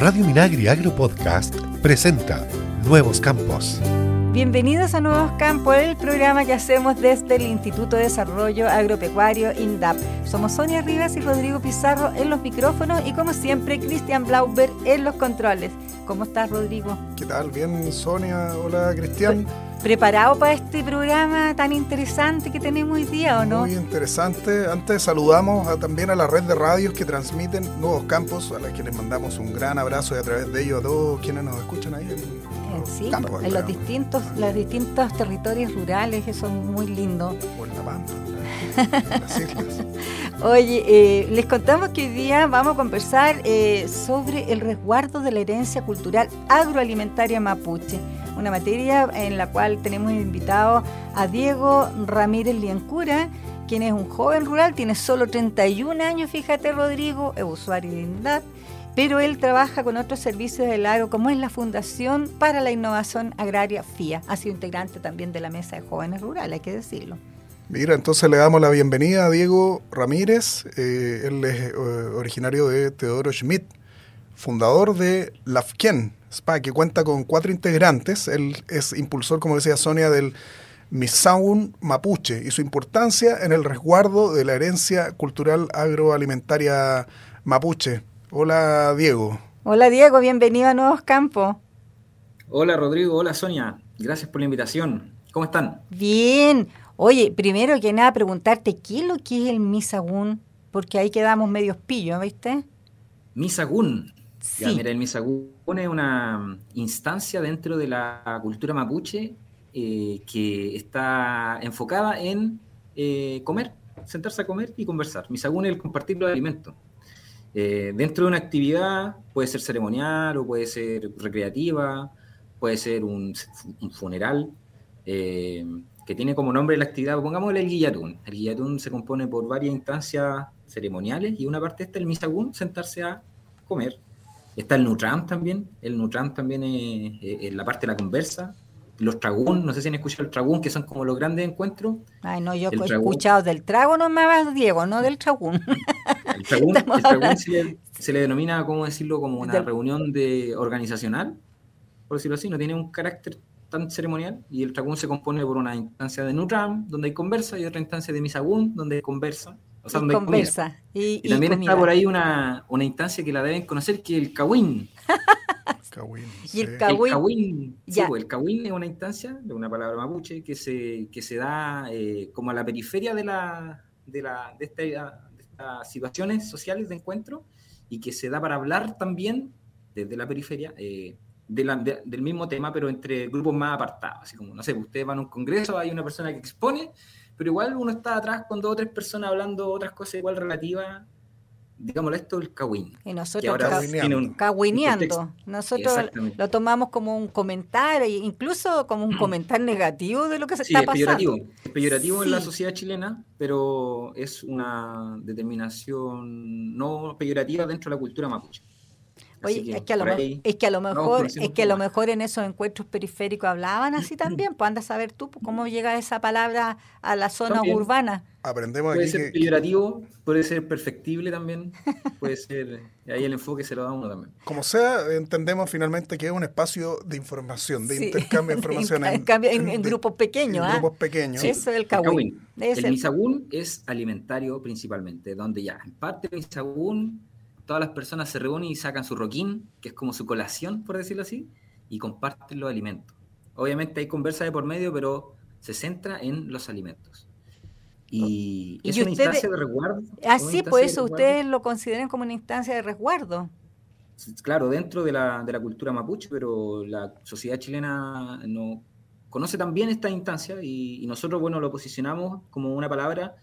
Radio Minagri Agro Podcast presenta Nuevos Campos. Bienvenidos a Nuevos Campos, el programa que hacemos desde el Instituto de Desarrollo Agropecuario INDAP. Somos Sonia Rivas y Rodrigo Pizarro en los micrófonos y como siempre Cristian Blauber en los controles. ¿Cómo estás Rodrigo? ¿Qué tal? Bien Sonia, hola Cristian. ¿Preparado para este programa tan interesante que tenemos hoy día o no? Muy interesante. Antes saludamos también a la red de radios que transmiten Nuevos Campos, a las que les mandamos un gran abrazo y a través de ellos a todos quienes nos escuchan ahí en, sí, en los distintos, los distintos territorios rurales, eso es muy lindo. Por la Pampa, las islas. Oye, eh, les contamos que hoy día vamos a conversar eh, sobre el resguardo de la herencia cultural agroalimentaria mapuche una materia en la cual tenemos invitado a Diego Ramírez Liencura, quien es un joven rural, tiene solo 31 años, fíjate Rodrigo, es usuario de INDAP, pero él trabaja con otros servicios del agro, como es la Fundación para la Innovación Agraria FIA. Ha sido integrante también de la Mesa de Jóvenes Rurales, hay que decirlo. Mira, entonces le damos la bienvenida a Diego Ramírez. Eh, él es eh, originario de Teodoro Schmidt, fundador de LAFKEN, SPA, que cuenta con cuatro integrantes. Él es impulsor, como decía Sonia, del Misaun Mapuche y su importancia en el resguardo de la herencia cultural agroalimentaria mapuche. Hola, Diego. Hola, Diego, bienvenido a Nuevos Campos. Hola, Rodrigo. Hola, Sonia. Gracias por la invitación. ¿Cómo están? Bien. Oye, primero que nada, preguntarte qué es lo que es el Misagún, porque ahí quedamos medios pillos, ¿viste? Misagún. Sí. mira, el Misagún es una instancia dentro de la cultura mapuche eh, que está enfocada en eh, comer, sentarse a comer y conversar. Misagún es el compartir los alimentos. Eh, dentro de una actividad puede ser ceremonial o puede ser recreativa, puede ser un, funeral, que tiene como nombre la actividad, pongámosle el guillatún. El guillatún se compone por varias instancias ceremoniales y una parte está el misagún, sentarse a comer. Está el Nutram también, el Nutram también es, la parte de la conversa. Los tragún, no sé si han escuchado el tragún, que son como los grandes encuentros. Ay, no, yo he escuchado del trago nomás, Diego, no del tragún. El tragún, se, le, denomina, ¿cómo decirlo?, como una reunión de organizacional, por decirlo así, no tiene un carácter tan ceremonial y el tragún se compone por una instancia de Nutram, donde hay conversa, y otra instancia de Misagún, donde hay conversa. O sea, y conversa. Y, también está por ahí una, una, instancia que la deben conocer, que es el Kawin. Y el Kawin. El pues, el es una instancia, de una palabra mapuche, que se, que se da eh, como a la periferia de, la, de, la, de, estas situaciones sociales de encuentro y que se da para hablar también desde la periferia. Eh, del mismo tema, pero entre grupos más apartados. Así como, no sé, ustedes van a un congreso, hay una persona que expone pero igual uno está atrás con dos o tres personas hablando otras cosas igual relativas, digámoslo esto, el kawin. Y nosotros cawineando. Nosotros lo tomamos como un comentario, incluso como un comentario negativo de lo que se está pasando. Peyorativo. Es peyorativo en la sociedad chilena, pero es una determinación no peyorativa dentro de la cultura mapuche. Oye, es, que a lo, es que a lo mejor, es que a lo mejor en esos encuentros periféricos hablaban así también, pues anda a saber tú pues, cómo llega esa palabra a la zona urbana. Aprendemos puede aquí ser peyorativo, puede ser perfectible también, puede ser, ahí el enfoque se lo da uno también. Como sea, entendemos finalmente que es un espacio de información, de intercambio de información. en, grupos pequeños. En ¿ah? grupos pequeños. Eso es el kawin. El, misagún es alimentario principalmente, donde ya, en parte el misagún todas las personas se reúnen y sacan su roquín, que es como su colación, por decirlo así, y comparten los alimentos. Obviamente hay conversa de por medio, pero se centra en los alimentos. Y, es una instancia de resguardo. Así, por eso ustedes lo consideran como una instancia de resguardo. Claro, dentro de la, cultura mapuche, pero la sociedad chilena no conoce también esta instancia y, nosotros, bueno, lo posicionamos como una palabra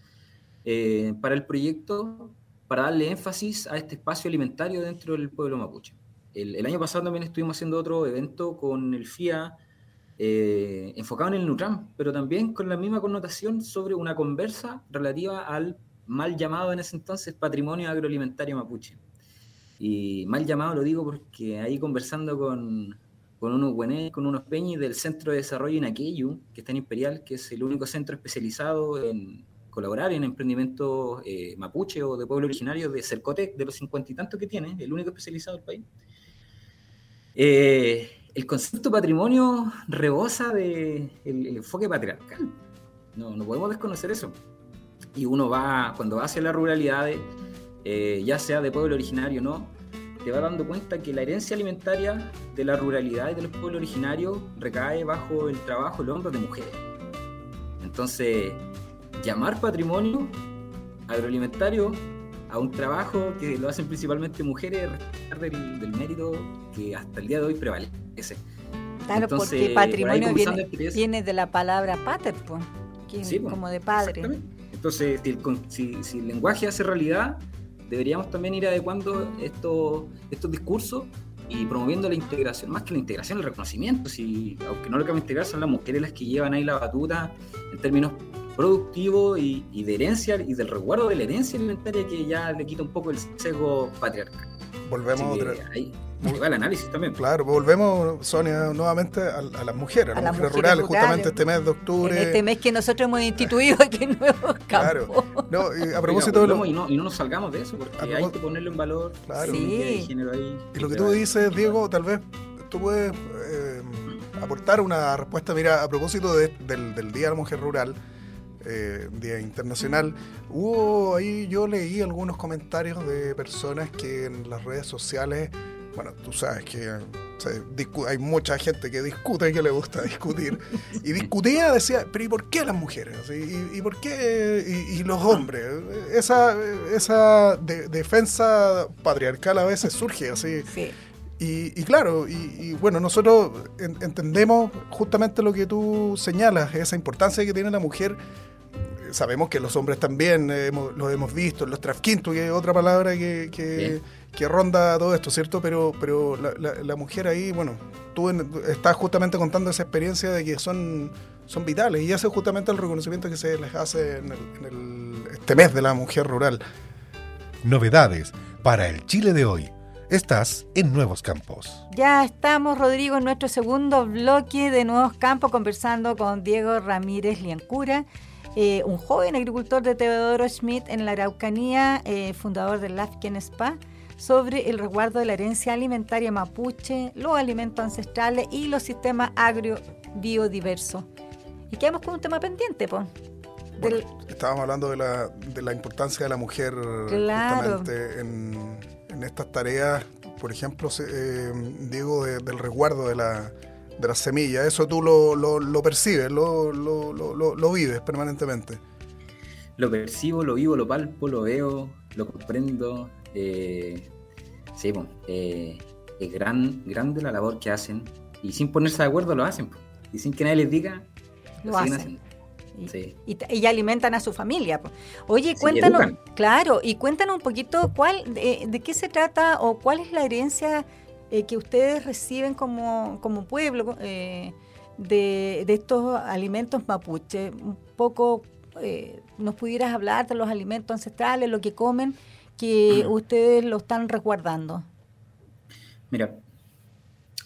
eh, para el proyecto para darle énfasis a este espacio alimentario dentro del pueblo mapuche. El, año pasado también estuvimos haciendo otro evento con el FIA eh, enfocado en el Nutram, pero también con la misma connotación sobre una conversa relativa al mal llamado en ese entonces patrimonio agroalimentario mapuche. Y mal llamado lo digo porque ahí conversando con, con unos güenes, con unos peñis del Centro de Desarrollo Aquello, que está en Imperial, que es el único centro especializado en colaborar en emprendimientos eh, mapuche o de pueblo originario de Cercotec, de los cincuenta y tantos que tiene, el único especializado del país. Eh, el concepto patrimonio rebosa del de enfoque patriarcal. No, no podemos desconocer eso. Y uno va, cuando va hacia las ruralidades, eh, ya sea de pueblo originario o no, te va dando cuenta que la herencia alimentaria de la ruralidad y de los pueblos originarios recae bajo el trabajo, el hombro de mujeres. Entonces, llamar patrimonio agroalimentario a un trabajo que lo hacen principalmente mujeres del, del mérito que hasta el día de hoy prevalece. Claro, porque patrimonio viene, de la palabra pater, pues, como de padre. Entonces, si el, lenguaje hace realidad, deberíamos también ir adecuando estos, estos discursos y promoviendo la integración, más que la integración, el reconocimiento. Si, aunque no lo que integrar, son las mujeres las que llevan ahí la batuta en términos productivo y, de herencia y del resguardo de la herencia alimentaria que ya le quita un poco el sesgo patriarcal. Volvemos otra ahí, el análisis también. Claro, volvemos, Sonia, nuevamente a, las mujeres, a, las mujeres, rurales, justamente este mes de octubre. este mes que nosotros hemos instituido aquí en Nuevo Campo. Claro, no, y a propósito de lo... y, no, y no nos salgamos de eso, porque hay que ponerle un valor. Claro, sí. género ahí, y lo que tú dices, Diego, tal vez tú puedes eh, aportar una respuesta, mira, a propósito del, del Día de la Mujer Rural eh, Día Internacional, hubo ahí, yo leí algunos comentarios de personas que en las redes sociales, bueno, tú sabes que hay mucha gente que discute y que le gusta discutir, y discutía, decía, pero ¿y por qué las mujeres? ¿Y, por qué y, los hombres? Esa, esa defensa patriarcal a veces surge así. Y, claro, y, bueno, nosotros entendemos justamente lo que tú señalas, esa importancia que tiene la mujer sabemos que los hombres también eh, lo hemos visto, los trafquintos, que es otra palabra que, que, ronda todo esto, ¿cierto? Pero, pero la, mujer ahí, bueno, tú estás justamente contando esa experiencia de que son, son vitales y ese es justamente el reconocimiento que se les hace en, el, este mes de la mujer rural. Novedades para el Chile de hoy. Estás en Nuevos Campos. Ya estamos, Rodrigo, en nuestro segundo bloque de Nuevos Campos, conversando con Diego Ramírez Liancura, eh, un joven agricultor de Teodoro Schmidt en la Araucanía, eh, fundador del Lafken Spa, sobre el resguardo de la herencia alimentaria mapuche, los alimentos ancestrales y los sistemas agro-biodiversos. Y quedamos con un tema pendiente, pues. estábamos hablando de la, de la, importancia de la mujer justamente en, estas tareas, por ejemplo, eh, digo, del resguardo de la, de las semillas. Eso tú lo, lo, percibes, lo, lo, vives permanentemente. Lo percibo, lo vivo, lo palpo, lo veo, lo comprendo. Eh, sí, eh, es gran, grande la labor que hacen y sin ponerse de acuerdo lo hacen. Y sin que nadie les diga, lo, hacen. Y, alimentan a su familia. Oye, cuéntanos, claro, y cuéntanos un poquito cuál, de, de, qué se trata o cuál es la herencia eh, que ustedes reciben como, como pueblo eh, de, estos alimentos mapuche. Un poco eh, nos pudieras hablar de los alimentos ancestrales, lo que comen, que ustedes lo están resguardando. Mira,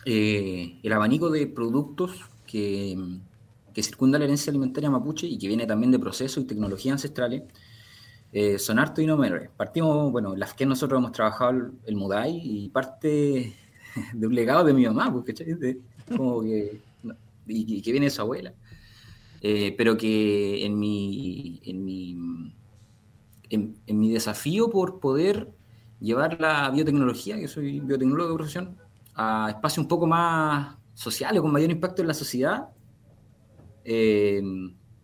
el abanico de productos que, que, circunda la herencia alimentaria mapuche y que viene también de procesos y tecnologías ancestrales, son harto y no menores. Partimos, bueno, las que nosotros hemos trabajado el, el Mudai y parte de un legado de mi mamá, pues, como que, y, que viene de su abuela. Eh, pero que en mi, en mi, en, mi desafío por poder llevar la biotecnología, que soy biotecnólogo de profesión, a espacios un poco más sociales, con mayor impacto en la sociedad, eh,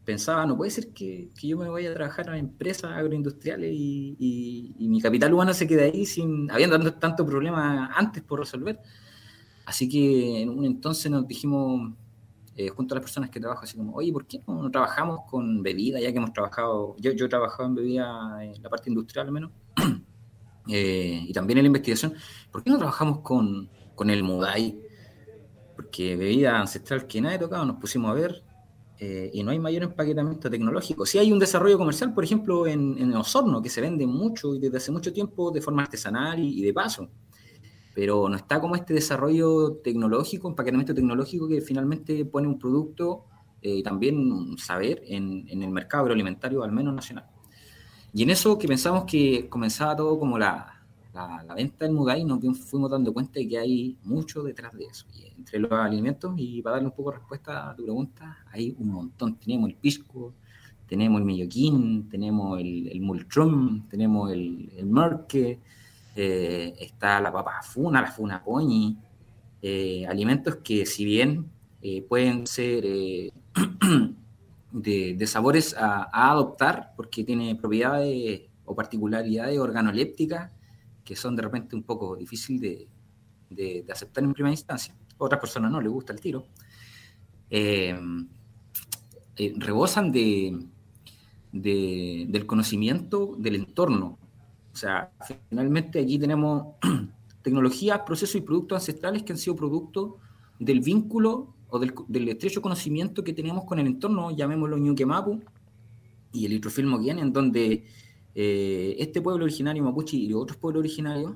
pensaba, no puede ser que, que, yo me vaya a trabajar en empresas agroindustriales y, y, mi capital humano se quede ahí sin, habiendo tanto problema antes por resolver. Así que en un entonces nos dijimos, eh, junto a las personas que trabajan, así como, oye, ¿por qué no, trabajamos con bebida? Ya que hemos trabajado, yo, yo he trabajado en bebida en la parte industrial al menos, eh, y también en la investigación, ¿por qué no trabajamos con, con el Mudai? Porque bebida ancestral que nadie tocado, nos pusimos a ver, eh, y no hay mayor empaquetamiento tecnológico. Sí hay un desarrollo comercial, por ejemplo, en, en Osorno, que se vende mucho y desde hace mucho tiempo de forma artesanal y, de paso, pero no está como este desarrollo tecnológico, empaquetamiento tecnológico que finalmente pone un producto eh, y también un saber en, en, el mercado agroalimentario, al menos nacional. Y en eso que pensamos que comenzaba todo como la, la, venta del Mudai, nos fuimos dando cuenta de que hay mucho detrás de eso. Entre los alimentos, y para darle un poco de respuesta a tu pregunta, hay un montón. Tenemos el pisco, tenemos el milloquín, tenemos el, el tenemos el, el merque, eh, está la papa funa, la funa poñi, eh, alimentos que si bien eh, pueden ser de, sabores a, adoptar, porque tiene propiedades o particularidades organolépticas que son de repente un poco difícil de, de, aceptar en primera instancia. A otras personas no les gusta el tiro. rebosan de, del conocimiento del entorno. O sea, finalmente aquí tenemos tecnologías, procesos y productos ancestrales que han sido producto del vínculo o del, estrecho conocimiento que tenemos con el entorno, llamémoslo Ñuque Mapu y el hidrofilmo Moquián, en donde eh, este pueblo originario mapuche y otros pueblos originarios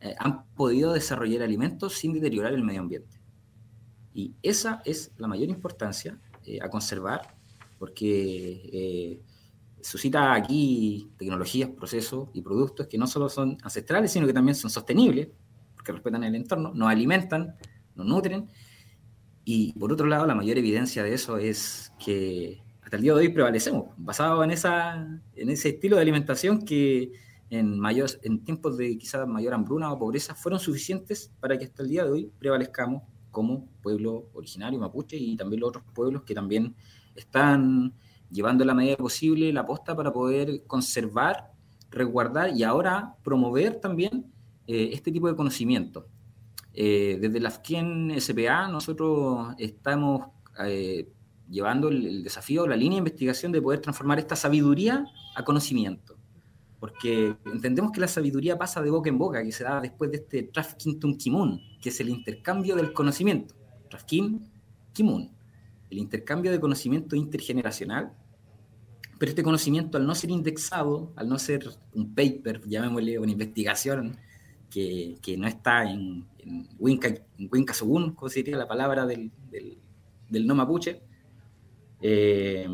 eh, han podido desarrollar alimentos sin deteriorar el medio ambiente. Y esa es la mayor importancia eh, a conservar, porque suscita aquí tecnologías, procesos y productos que no solo son ancestrales, sino que también son sostenibles, porque respetan el entorno, nos alimentan, nos nutren. Y por otro lado, la mayor evidencia de eso es que hasta el día de hoy prevalecemos, basado en, esa, en ese estilo de alimentación que en, mayor, en tiempos de quizás mayor hambruna o pobreza fueron suficientes para que hasta el día de hoy prevalezcamos como pueblo originario mapuche y también los otros pueblos que también están llevando la medida posible la posta para poder conservar, resguardar y ahora promover también eh, este tipo de conocimiento. Eh, desde la FKIEN SPA nosotros estamos eh, llevando el, desafío, la línea de investigación de poder transformar esta sabiduría a conocimiento. Porque entendemos que la sabiduría pasa de boca en boca, que se da después de este Trafkin Kimun, que es el intercambio del conocimiento. Trafkin Kimun, el intercambio de conocimiento intergeneracional pero este conocimiento, al no ser indexado, al no ser un paper, llamémosle una investigación que, que no está en, en Winca, en como sería la palabra del, del, no mapuche, eh,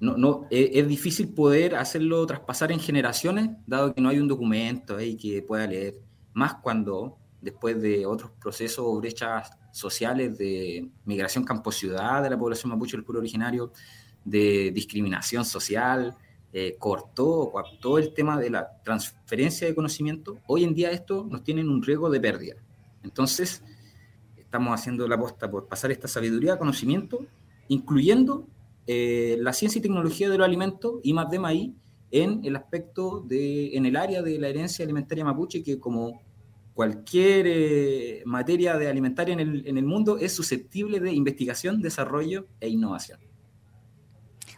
no, no, es, difícil poder hacerlo traspasar en generaciones, dado que no hay un documento ahí que pueda leer, más cuando después de otros procesos o brechas sociales de migración campo-ciudad de la población mapuche del pueblo originario, de discriminación social, eh, cortó, coaptó el tema de la transferencia de conocimiento, hoy en día esto nos tiene un riesgo de pérdida. Entonces, estamos haciendo la aposta por pasar esta sabiduría, conocimiento, incluyendo eh, la ciencia y tecnología de los alimentos y más de maíz en el aspecto de, en el área de la herencia alimentaria mapuche, que como cualquier eh, materia de alimentaria en el, en el mundo es susceptible de investigación, desarrollo e innovación.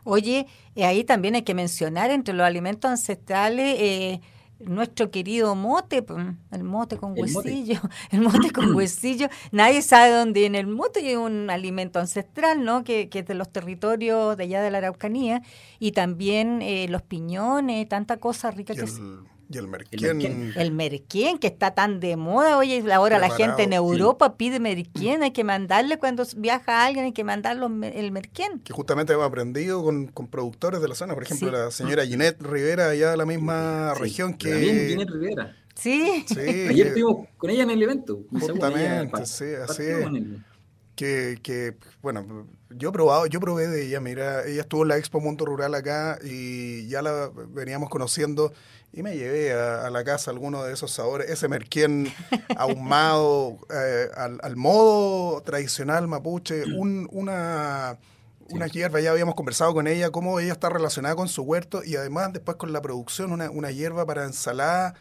Oye, eh, ahí también hay que mencionar entre los alimentos ancestrales nuestro querido mote, el mote con huesillo, el mote con huesillo. Nadie sabe dónde viene el mote, es un alimento ancestral, ¿no? Que, que, es de los territorios de allá de la Araucanía. Y también eh, los piñones, tanta cosa rica que... Y el merquén. El merquén, que está tan de moda. Oye, ahora la gente en Europa pide merquén. Hay que mandarle cuando viaja alguien, hay que mandarle el merquén. Que justamente hemos aprendido con, productores de la zona. Por ejemplo, la señora Ginette Rivera, allá de la misma región que. También Ginette Rivera. Sí. sí. Ayer estuvimos con ella en el evento. Justamente, sí, así es. Que, que, bueno, yo he probado, yo probé de ella, mira, ella estuvo en la Expo Mundo Rural acá y ya la veníamos conociendo y me llevé a, la casa alguno de esos sabores, ese merquén ahumado eh, al, modo tradicional mapuche, un, una, una hierba, ya habíamos conversado con ella, cómo ella está relacionada con su huerto y además después con la producción, una, una hierba para ensalada.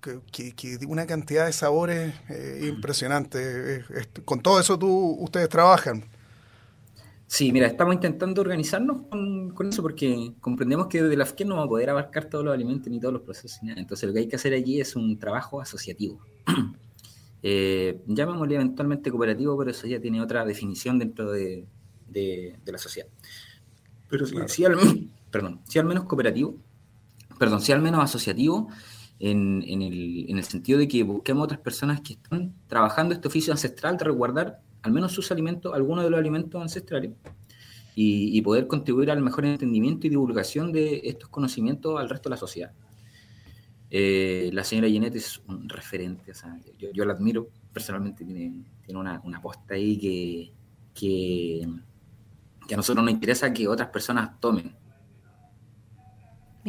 Que, que, una cantidad de sabores eh, impresionante. con todo eso tú, ustedes trabajan. Sí, mira, estamos intentando organizarnos con, eso porque comprendemos que desde la FKE no va a poder abarcar todos los alimentos ni todos los procesos. Entonces lo que hay que hacer allí es un trabajo asociativo. eh, llamémosle eventualmente cooperativo, pero eso ya tiene otra definición dentro de, la sociedad. Pero sí, al, perdón, al menos cooperativo, perdón, sí al menos asociativo, en, el, en el sentido de que busquemos otras personas que están trabajando este oficio ancestral de resguardar al menos sus alimentos, algunos de los alimentos ancestrales, y, poder contribuir al mejor entendimiento y divulgación de estos conocimientos al resto de la sociedad. Eh, la señora Ginette es un referente, o sea, yo, la admiro personalmente, tiene, tiene una, una posta ahí que, que, que, a nosotros nos interesa que otras personas tomen.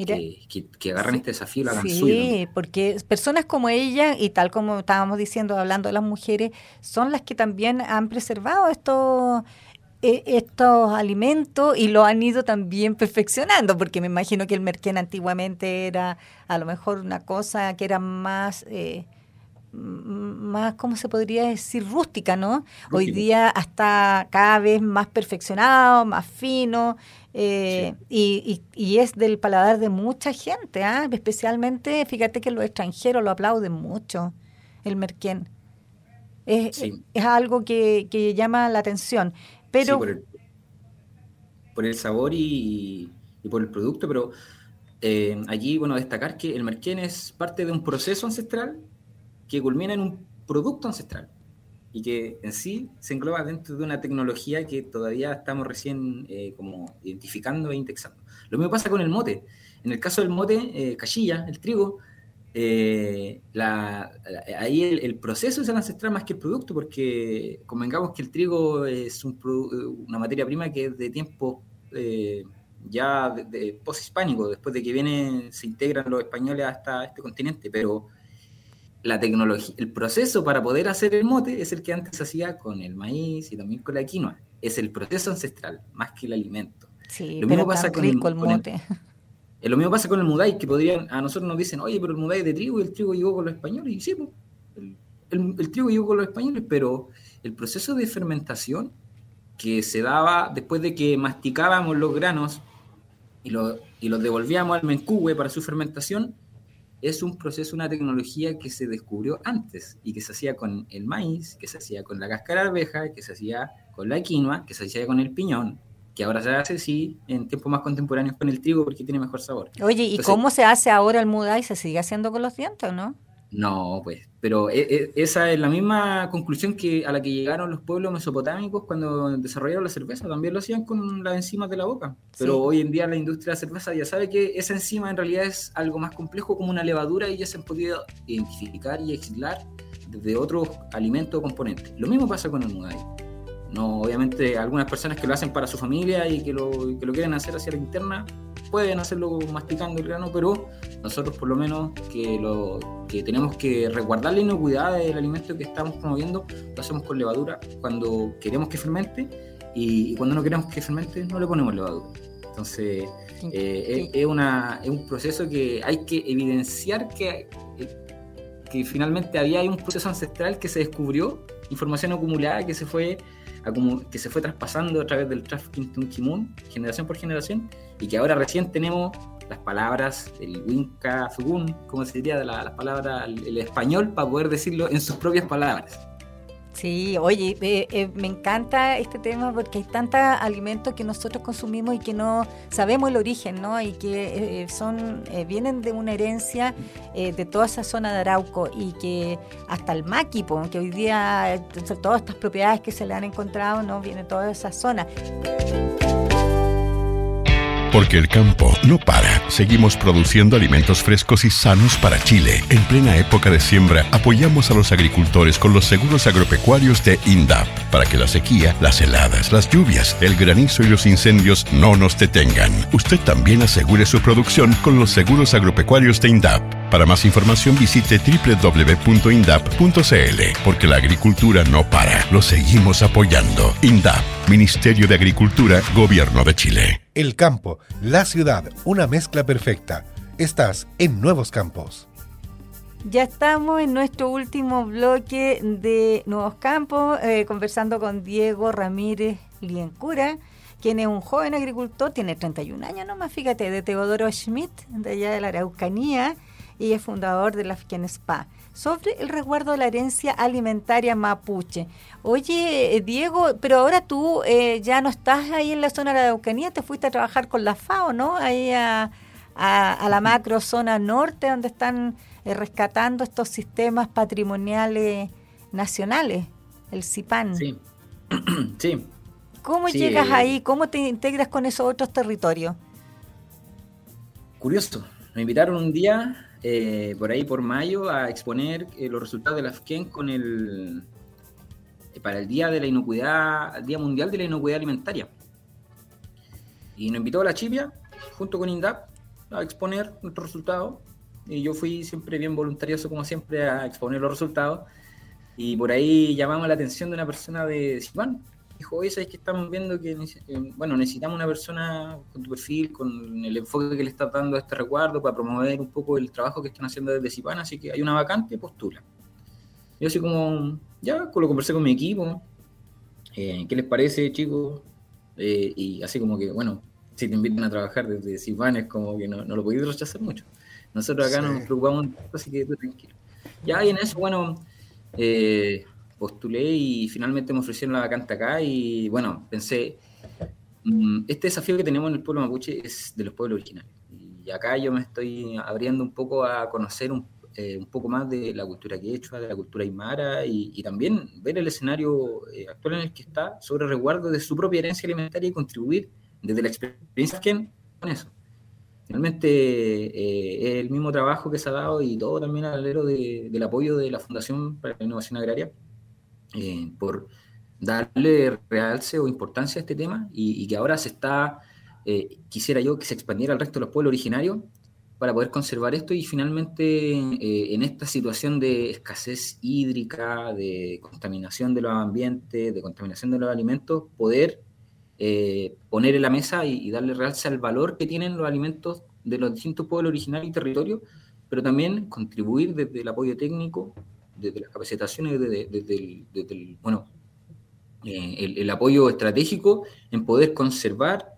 Que, que, agarren este desafío y lo hagan sí, porque personas como ella, y tal como estábamos diciendo, hablando de las mujeres, son las que también han preservado esto e, estos alimentos y lo han ido también perfeccionando, porque me imagino que el merquén antiguamente era a lo mejor una cosa que era más, eh, más ¿cómo se podría decir? Rústica, ¿no? Hoy día hasta cada vez más perfeccionado, más fino, eh, y, es del paladar de mucha gente, ¿ah? especialmente, fíjate que los extranjeros lo aplauden mucho, el merquén. Es, es algo que, que llama la atención. Pero... por, el, sabor y, por el producto, pero eh, allí, bueno, destacar que el merquén es parte de un proceso ancestral que culmina en un producto ancestral y que en sí se engloba dentro de una tecnología que todavía estamos recién eh, como identificando e indexando. Lo mismo pasa con el mote. En el caso del mote, eh, cachilla, el trigo, eh, la, ahí el, proceso es el ancestral más que el producto, porque convengamos que el trigo es una materia prima que es de tiempo eh, ya de, post-hispánico, después de que viene, se integran los españoles hasta este continente, pero la tecnología, el proceso para poder hacer el mote es el que antes se hacía con el maíz y también con la quinoa. Es el proceso ancestral, más que el alimento. Sí, Lo mismo pasa con, el mote. lo mismo pasa con el mudai, que podrían, a nosotros nos dicen, oye, pero el mudai es de trigo y el trigo llegó con los españoles. Y sí, el, trigo llegó con los españoles, pero el proceso de fermentación que se daba después de que masticábamos los granos y, y los devolvíamos al mencugue para su fermentación, es un proceso, una tecnología que se descubrió antes y que se hacía con el maíz, que se hacía con la cáscara de arveja, que se hacía con la quinoa, que se hacía con el piñón, que ahora se hace, sí, en tiempos más contemporáneos con el trigo porque tiene mejor sabor. Oye, ¿y cómo se hace ahora el mudai? ¿Se sigue haciendo con los dientes o no? No, pues, pero e, e, esa es la misma conclusión que a la que llegaron los pueblos mesopotámicos cuando desarrollaron la cerveza, también lo hacían con las enzimas de la boca. Pero hoy en día la industria de la cerveza ya sabe que esa enzima en realidad es algo más complejo como una levadura y ya se han podido identificar y aislar desde otros alimentos o componentes. Lo mismo pasa con el mudai. No, obviamente algunas personas que lo hacen para su familia y que lo, que lo quieren hacer hacia la interna pueden hacerlo masticando el grano, pero nosotros por lo menos que lo que tenemos que resguardar la inocuidad del alimento que estamos promoviendo, lo hacemos con levadura cuando queremos que fermente y, cuando no queremos que fermente no le ponemos levadura. Entonces eh, es, una, es un proceso que hay que evidenciar que, que finalmente había un proceso ancestral que se descubrió, información acumulada que se fue que se fue traspasando a través del trafficking Tunkimun, generación por generación, y que ahora recién tenemos las palabras, el Winca Zugun, como se diría, las palabras, el español, para poder decirlo en sus propias palabras. Sí, oye, eh, eh, me encanta este tema porque hay tantos alimentos que nosotros consumimos y que no sabemos el origen, ¿no? Y que eh, son vienen de una herencia de toda esa zona de Arauco y que hasta el maquipo, que hoy día todas estas propiedades que se le han encontrado, ¿no? Viene toda esa zona. Porque el campo no para. Seguimos produciendo alimentos frescos y sanos para Chile. En plena época de siembra, apoyamos a los agricultores con los seguros agropecuarios de INDAP para que la sequía, las heladas, las lluvias, el granizo y los incendios no nos detengan. Usted también asegure su producción con los seguros agropecuarios de INDAP. Para más información visite www.indap.cl, porque la agricultura no para, lo seguimos apoyando. INDAP, Ministerio de Agricultura, Gobierno de Chile. El campo, la ciudad, una mezcla perfecta. Estás en Nuevos Campos. Ya estamos en nuestro último bloque de Nuevos Campos, eh, conversando con Diego Ramírez Liencura, quien es un joven agricultor, tiene 31 años nomás, fíjate, de Teodoro Schmidt, de allá de la Araucanía y es fundador de la Fien Spa, sobre el resguardo de la herencia alimentaria mapuche. Oye, eh, Diego, pero ahora tú eh, ya no estás ahí en la zona de la Araucanía, te fuiste a trabajar con la FAO, ¿no? Ahí a, la macro zona norte, donde están eh, rescatando estos sistemas patrimoniales nacionales, el CIPAN. Sí, sí. ¿Cómo llegas ahí? ¿Cómo te integras con esos otros territorios? Curioso. Me invitaron un día eh, por ahí por mayo a exponer eh, los resultados de la FKEN con el para el día de la inocuidad, Día Mundial de la Inocuidad Alimentaria. Y nos invitó a la Chipia, junto con INDAP, a exponer nuestros resultados. Y yo fui siempre bien voluntarioso, como siempre, a exponer los resultados. Y por ahí llamamos la atención de una persona de Silván. Dijo, oye, ¿sabes que estamos viendo que eh, bueno, necesitamos una persona con tu perfil, con el enfoque que le está dando a este recuerdo para promover un poco el trabajo que están haciendo desde Cipán? Así que hay una vacante, postula. Yo así como, ya, lo conversé con mi equipo. Eh, ¿Qué les parece, chicos? Eh, y así como que, bueno, si te invitan a trabajar desde Cipán es como que no, lo podéis rechazar mucho. Nosotros acá nos preocupamos, así que tú tranquilo. Ya, y en eso, bueno, eh, postulé y finalmente me ofrecieron la vacante acá y bueno, pensé, mm, este desafío que tenemos en el pueblo mapuche es de los pueblos originarios. Y acá yo me estoy abriendo un poco a conocer un, eh, poco más de la cultura quechua, de la cultura aymara y, también ver el escenario eh, actual en el que está sobre el resguardo de su propia herencia alimentaria y contribuir desde la experiencia que con eso. Finalmente, eh, es el mismo trabajo que se ha dado y todo también al alero del apoyo de la Fundación para la Innovación Agraria eh, por darle realce o importancia a este tema y, que ahora se está, eh, quisiera yo que se expandiera al resto de los pueblos originarios para poder conservar esto y finalmente en esta situación de escasez hídrica, de contaminación de los ambientes, de contaminación de los alimentos, poder eh, poner en la mesa y, darle realce al valor que tienen los alimentos de los distintos pueblos originarios y territorios, pero también contribuir desde el apoyo técnico, desde las capacitaciones, desde, el, bueno, eh, el, apoyo estratégico en poder conservar,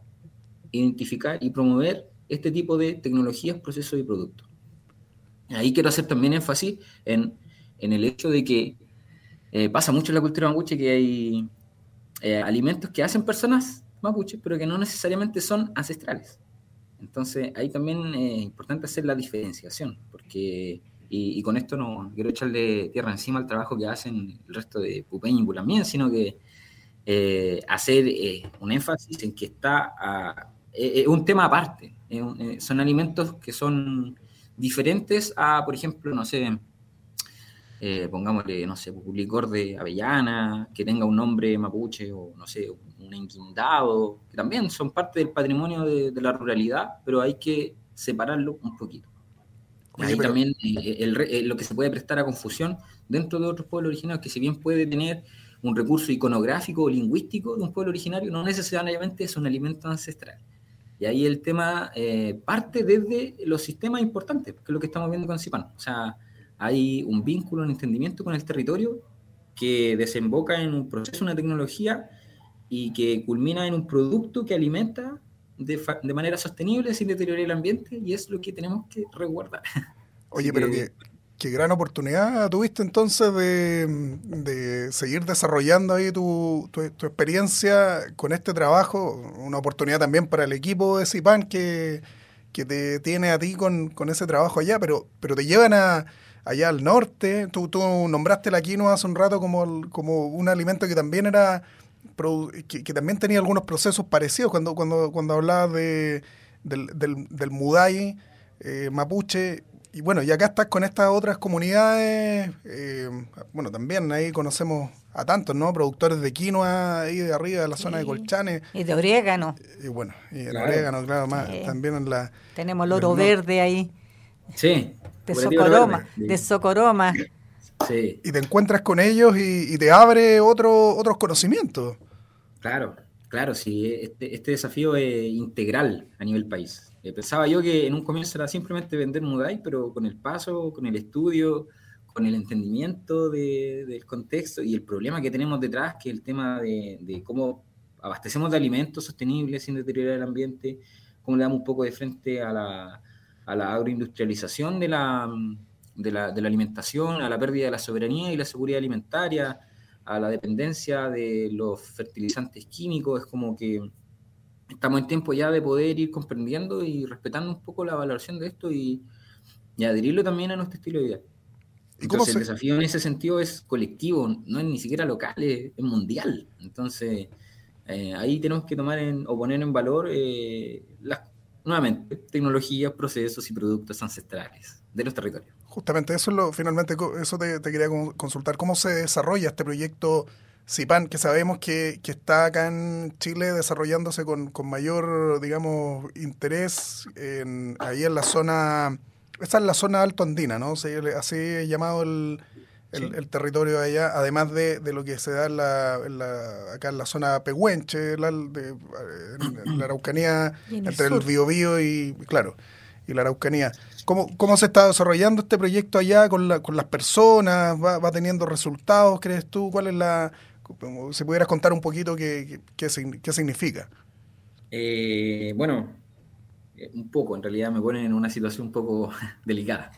identificar y promover este tipo de tecnologías, procesos y productos. Ahí quiero hacer también énfasis en, el hecho de que eh, pasa mucho en la cultura mapuche que hay eh, alimentos que hacen personas mapuches, pero que no necesariamente son ancestrales. Entonces, ahí también es importante hacer la diferenciación, porque, y, con esto no quiero echarle tierra encima al trabajo que hacen el resto de Pupeñ y Bulamien, sino que eh, hacer eh, un énfasis en que está un tema aparte. son alimentos que son diferentes a, por ejemplo, no sé, eh, pongámosle, no sé, un de avellana, que tenga un nombre mapuche o, no sé, un enquindado, que también son parte del patrimonio de, la ruralidad, pero hay que separarlo un poquito. Ahí también eh, eh, lo que se puede prestar a confusión dentro de otros pueblos originarios, que si bien puede tener un recurso iconográfico o lingüístico de un pueblo originario, no necesariamente es un alimento ancestral. Y ahí el tema parte desde los sistemas importantes, que es lo que estamos viendo con CIPAN. O sea, hay un vínculo, un entendimiento con el territorio que desemboca en un proceso, una tecnología y que culmina en un producto que alimenta de, de manera sostenible sin deteriorar el ambiente y es lo que tenemos que resguardar. Oye, pero qué, qué, gran oportunidad tuviste entonces de, seguir desarrollando ahí tu, tu, experiencia con este trabajo, una oportunidad también para el equipo de CIPAN que, que te tiene a ti con, con ese trabajo allá, pero, pero te llevan a allá al norte. Tú, tú nombraste la quinoa hace un rato como, como un alimento que también era que, también tenía algunos procesos parecidos cuando, cuando, cuando hablabas de, del, del, del mudai eh, mapuche. Y bueno, y acá estás con estas otras comunidades, eh, bueno, también ahí conocemos a tantos, ¿no? Productores de quinoa ahí de arriba de la zona de Colchane. Y de orégano. Y, bueno, y el orégano, claro, más, también en la... Tenemos el oro verde ahí. Sí, de Socoroma, de Socoroma. Y te encuentras con ellos y, te abre otro, otros conocimientos. Claro, claro, sí, este, este desafío es integral a nivel país. Eh, pensaba yo que en un comienzo era simplemente vender Mudai, pero con el paso, con el estudio, con el entendimiento del contexto y el problema que tenemos detrás, que es el tema de, de, cómo abastecemos de alimentos sostenibles sin deteriorar el ambiente, cómo le damos un poco de frente a la, a la agroindustrialización de la, de la, de la alimentación, a la pérdida de la soberanía y la seguridad alimentaria, a la dependencia de los fertilizantes químicos. Es como que estamos en tiempo ya de poder ir comprendiendo y respetando un poco la valoración de esto y, y adherirlo también a nuestro estilo de vida. Entonces, el desafío en ese sentido es colectivo, no es ni siquiera local, es, mundial. Entonces, eh, ahí tenemos que tomar en, o poner en valor eh, las nuevamente, tecnologías, procesos y productos ancestrales de los territorios. Justamente, eso es lo, finalmente, eso te, quería consultar. ¿Cómo se desarrolla este proyecto CIPAN, que sabemos que, está acá en Chile desarrollándose con, mayor, digamos, interés en, ahí en la zona, esta es la zona alto andina, ¿no? así llamado el, el, territorio de allá, además de, lo que se da en la, acá en la zona Pehuenche, la, de, en, la Araucanía, entre el Biobío y, claro, y la Araucanía. ¿Cómo, ¿Cómo se está desarrollando este proyecto allá con, la, con las personas? ¿Va, teniendo resultados, crees tú? ¿Cuál es la...? Si pudieras contar un poquito qué, qué, significa. Eh, bueno, eh, un poco, en realidad me ponen en una situación un poco delicada.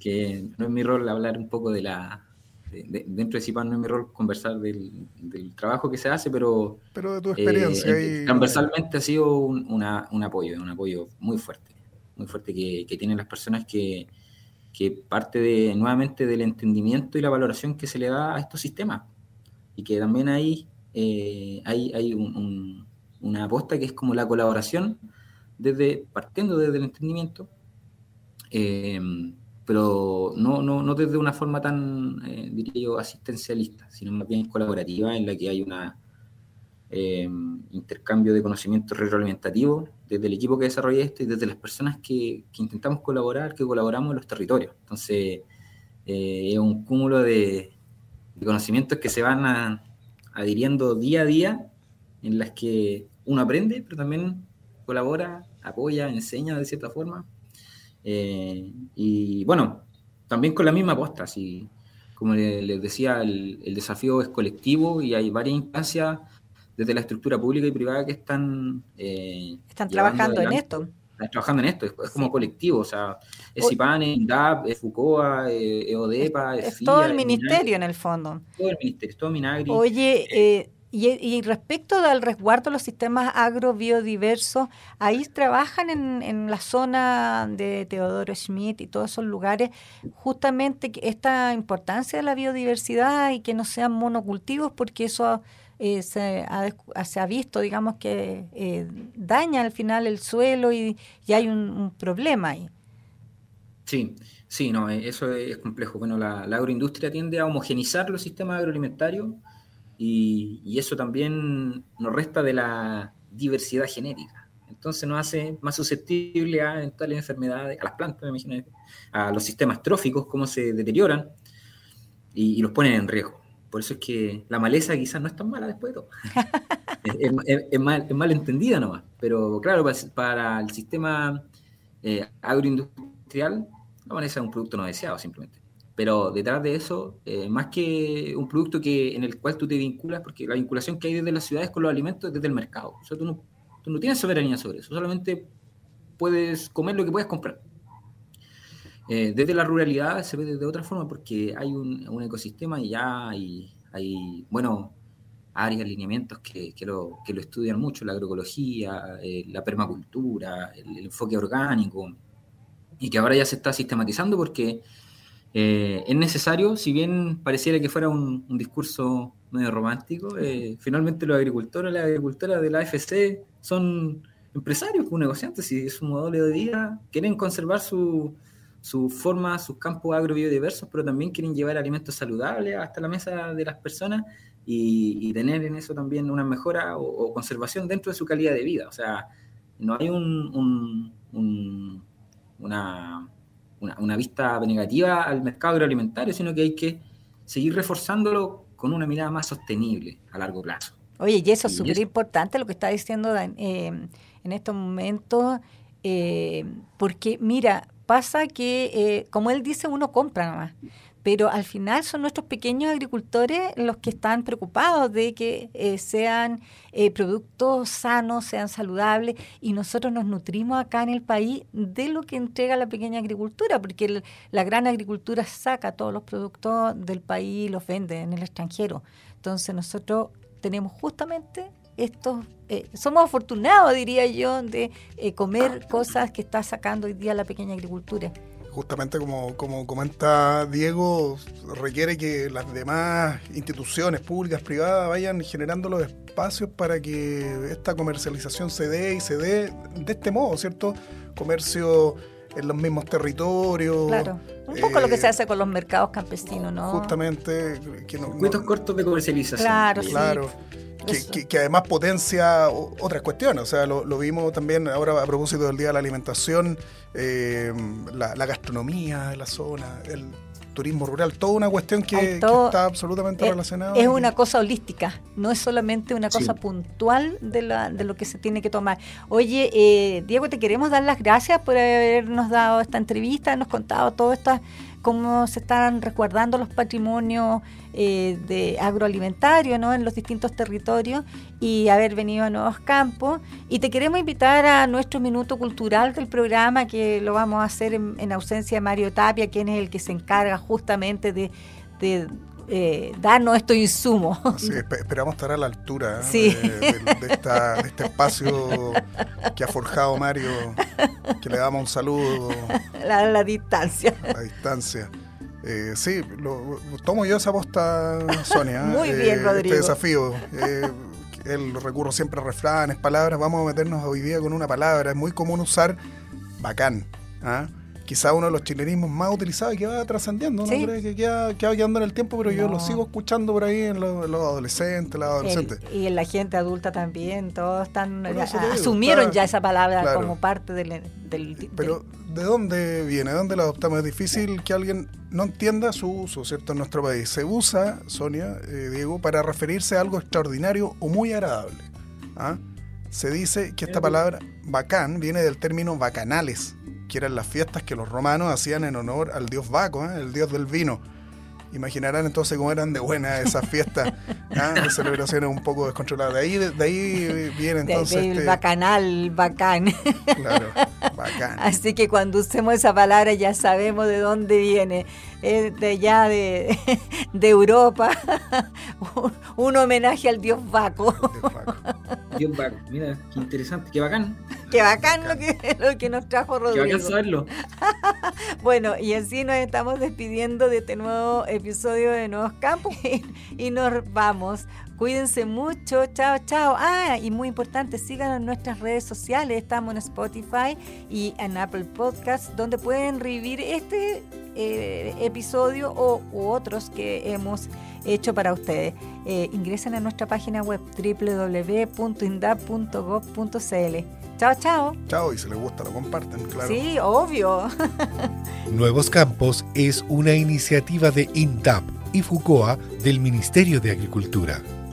que no es mi rol hablar un poco de la... dentro de CIPAN no es mi rol conversar del, trabajo que se hace, pero... Pero de tu experiencia. Eh, transversalmente ha sido un, apoyo, un apoyo muy fuerte, muy fuerte que, tienen las personas que, que parte de, nuevamente del entendimiento y la valoración que se le da a estos sistemas. Y que también hay, eh, hay, hay una aposta que es como la colaboración, desde, partiendo desde el entendimiento, eh, pero no, no, no desde una forma tan, eh, diría yo, asistencialista, sino más bien colaborativa, en la que hay un eh, intercambio de conocimiento retroalimentativo desde el equipo que desarrolla esto y desde las personas que, intentamos colaborar, que colaboramos en los territorios. Entonces, eh, es un cúmulo de, conocimientos que se van adhiriendo día a día, en las que uno aprende, pero también colabora, apoya, enseña de cierta forma eh, y bueno, también con la misma aposta, así como les decía, el, desafío es colectivo y hay varias instancias desde la estructura pública y privada que están... Eh, están trabajando en esto. Están trabajando en esto, es, como colectivo, o sea, es IPAN, es INDAP, es FUCOA, es EODEPA, es, es todo el ministerio en el fondo. Todo el ministerio, es todo Minagri. Oye, eh, y, respecto al resguardo de los sistemas agrobiodiversos, ahí trabajan en, en, la zona de Teodoro Schmidt y todos esos lugares, justamente esta importancia de la biodiversidad y que no sean monocultivos, porque eso eh, se, ha, se, ha, visto, digamos, que eh, daña al final el suelo y, y hay un, problema ahí. Sí, sí, no, eh, eso es complejo. Bueno, la, agroindustria tiende a homogenizar los sistemas agroalimentarios y, eso también nos resta de la diversidad genética. Entonces nos hace más susceptible a eventuales enfermedades, a las plantas, me imagino, a los sistemas tróficos, cómo se deterioran y, los ponen en riesgo. Por eso es que la maleza quizás no es tan mala después de todo. es, mal, es mal entendida nomás. Pero claro, para, el sistema eh, agroindustrial, la maleza es un producto no deseado simplemente. Pero detrás de eso, eh, más que un producto que, en el cual tú te vinculas, porque la vinculación que hay desde las ciudades con los alimentos es desde el mercado. O sea, tú no, tú no tienes soberanía sobre eso, solamente puedes comer lo que puedes comprar. Eh, desde la ruralidad se ve de otra forma porque hay un, un ecosistema y ya hay, hay, bueno, áreas, alineamientos que, que, lo, que lo estudian mucho, la agroecología, eh, la permacultura, el, el, enfoque orgánico, y que ahora ya se está sistematizando porque eh, es necesario, si bien pareciera que fuera un, discurso medio romántico, eh, finalmente los agricultores, las agricultoras de la AFC son empresarios, negociantes, y es su modelo de vida, quieren conservar su, su forma, sus campos agrobiodiversos, pero también quieren llevar alimentos saludables hasta la mesa de las personas y, tener en eso también una mejora o, conservación dentro de su calidad de vida. O sea, no hay un, una una, vista negativa al mercado agroalimentario, sino que hay que seguir reforzándolo con una mirada más sostenible a largo plazo. Oye, y eso es súper importante lo que está diciendo eh, en estos momentos, eh, porque mira, pasa que, eh, como él dice, uno compra nomás pero al final son nuestros pequeños agricultores los que están preocupados de que eh, sean eh, productos sanos, sean saludables, y nosotros nos nutrimos acá en el país de lo que entrega la pequeña agricultura, porque la gran agricultura saca todos los productos del país y los vende en el extranjero. Entonces nosotros tenemos justamente estos, eh, somos afortunados, diría yo, de comer cosas que está sacando hoy día la pequeña agricultura. justamente como, como comenta Diego, requiere que las demás instituciones públicas, privadas, vayan generando los espacios para que esta comercialización se dé y se dé de este modo, ¿cierto? Comercio en los mismos territorios. Claro. Un poco lo que se hace con los mercados campesinos, ¿no? Justamente. Que cortos de comercialización. Claro, claro. Que, además potencia otras cuestiones. O sea, lo, vimos también ahora a propósito del Día de la Alimentación, eh, la, gastronomía de la zona, el turismo rural, toda una cuestión que, está absolutamente relacionada. Es una cosa holística, no es solamente una cosa puntual de, la, de lo que se tiene que tomar. Oye, eh, Diego, te queremos dar las gracias por habernos dado esta entrevista, nos contado todo esto cómo se están resguardando los patrimonios eh, de agroalimentario ¿no? en los distintos territorios y haber venido a Nuevos Campos. Y te queremos invitar a nuestro minuto cultural del programa, que lo vamos a hacer en, ausencia de Mario Tapia, quien es el que se encarga justamente de, eh, darnos estos insumos. Sí, esperamos estar a la altura de, este espacio que ha forjado Mario, que le damos un saludo. A la, distancia. A la distancia. Eh, sí, lo, tomo yo esa posta, Sonia. Muy bien, este Rodrigo. Este desafío. Eh, el recurro siempre a refranes, palabras. Vamos a meternos hoy día con una palabra. Es muy común usar bacán. ¿ah? Quizá uno de los chilenismos más utilizados y que va trascendiendo, ¿no? que queda, quedando en el tiempo, pero yo lo sigo escuchando por ahí en los, adolescentes, las adolescentes. y en la gente adulta también, todos están asumieron ya esa palabra como parte del, Pero, ¿de dónde viene? ¿De dónde la adoptamos? Es difícil que alguien no entienda su uso, ¿cierto? En nuestro país. Se usa, Sonia, eh, Diego, para referirse a algo extraordinario o muy agradable. ¿ah? Se dice que esta palabra bacán viene del término bacanales, que eran las fiestas que los romanos hacían en honor al dios Baco, ¿eh? el dios del vino. Imaginarán entonces cómo eran de buenas esas fiestas ¿ah? de celebraciones un poco descontroladas. De ahí, de, ahí viene entonces. el este bacanal, bacán. Claro, bacán. Así que cuando usemos esa palabra ya sabemos de dónde viene. Es de allá de, de Europa. un, homenaje al dios Baco. Dios Baco. Mira, qué interesante, qué bacán. Qué bacán lo que, lo que nos trajo Rodrigo. Qué bacán saberlo. bueno, y así nos estamos despidiendo de este nuevo episodio de Nuevos Campos y nos vamos. Cuídense mucho, chao, chao. Ah, y muy importante, síganos en nuestras redes sociales. Estamos en Spotify y en Apple Podcasts, donde pueden revivir este eh, episodio o u otros que hemos hecho para ustedes. Eh, ingresen a nuestra página web www.indap.gov.cl. Chao, chao. Chao, y si les gusta lo comparten, claro. Sí, obvio. Nuevos Campos es una iniciativa de INDAP y FUCOA del Ministerio de Agricultura.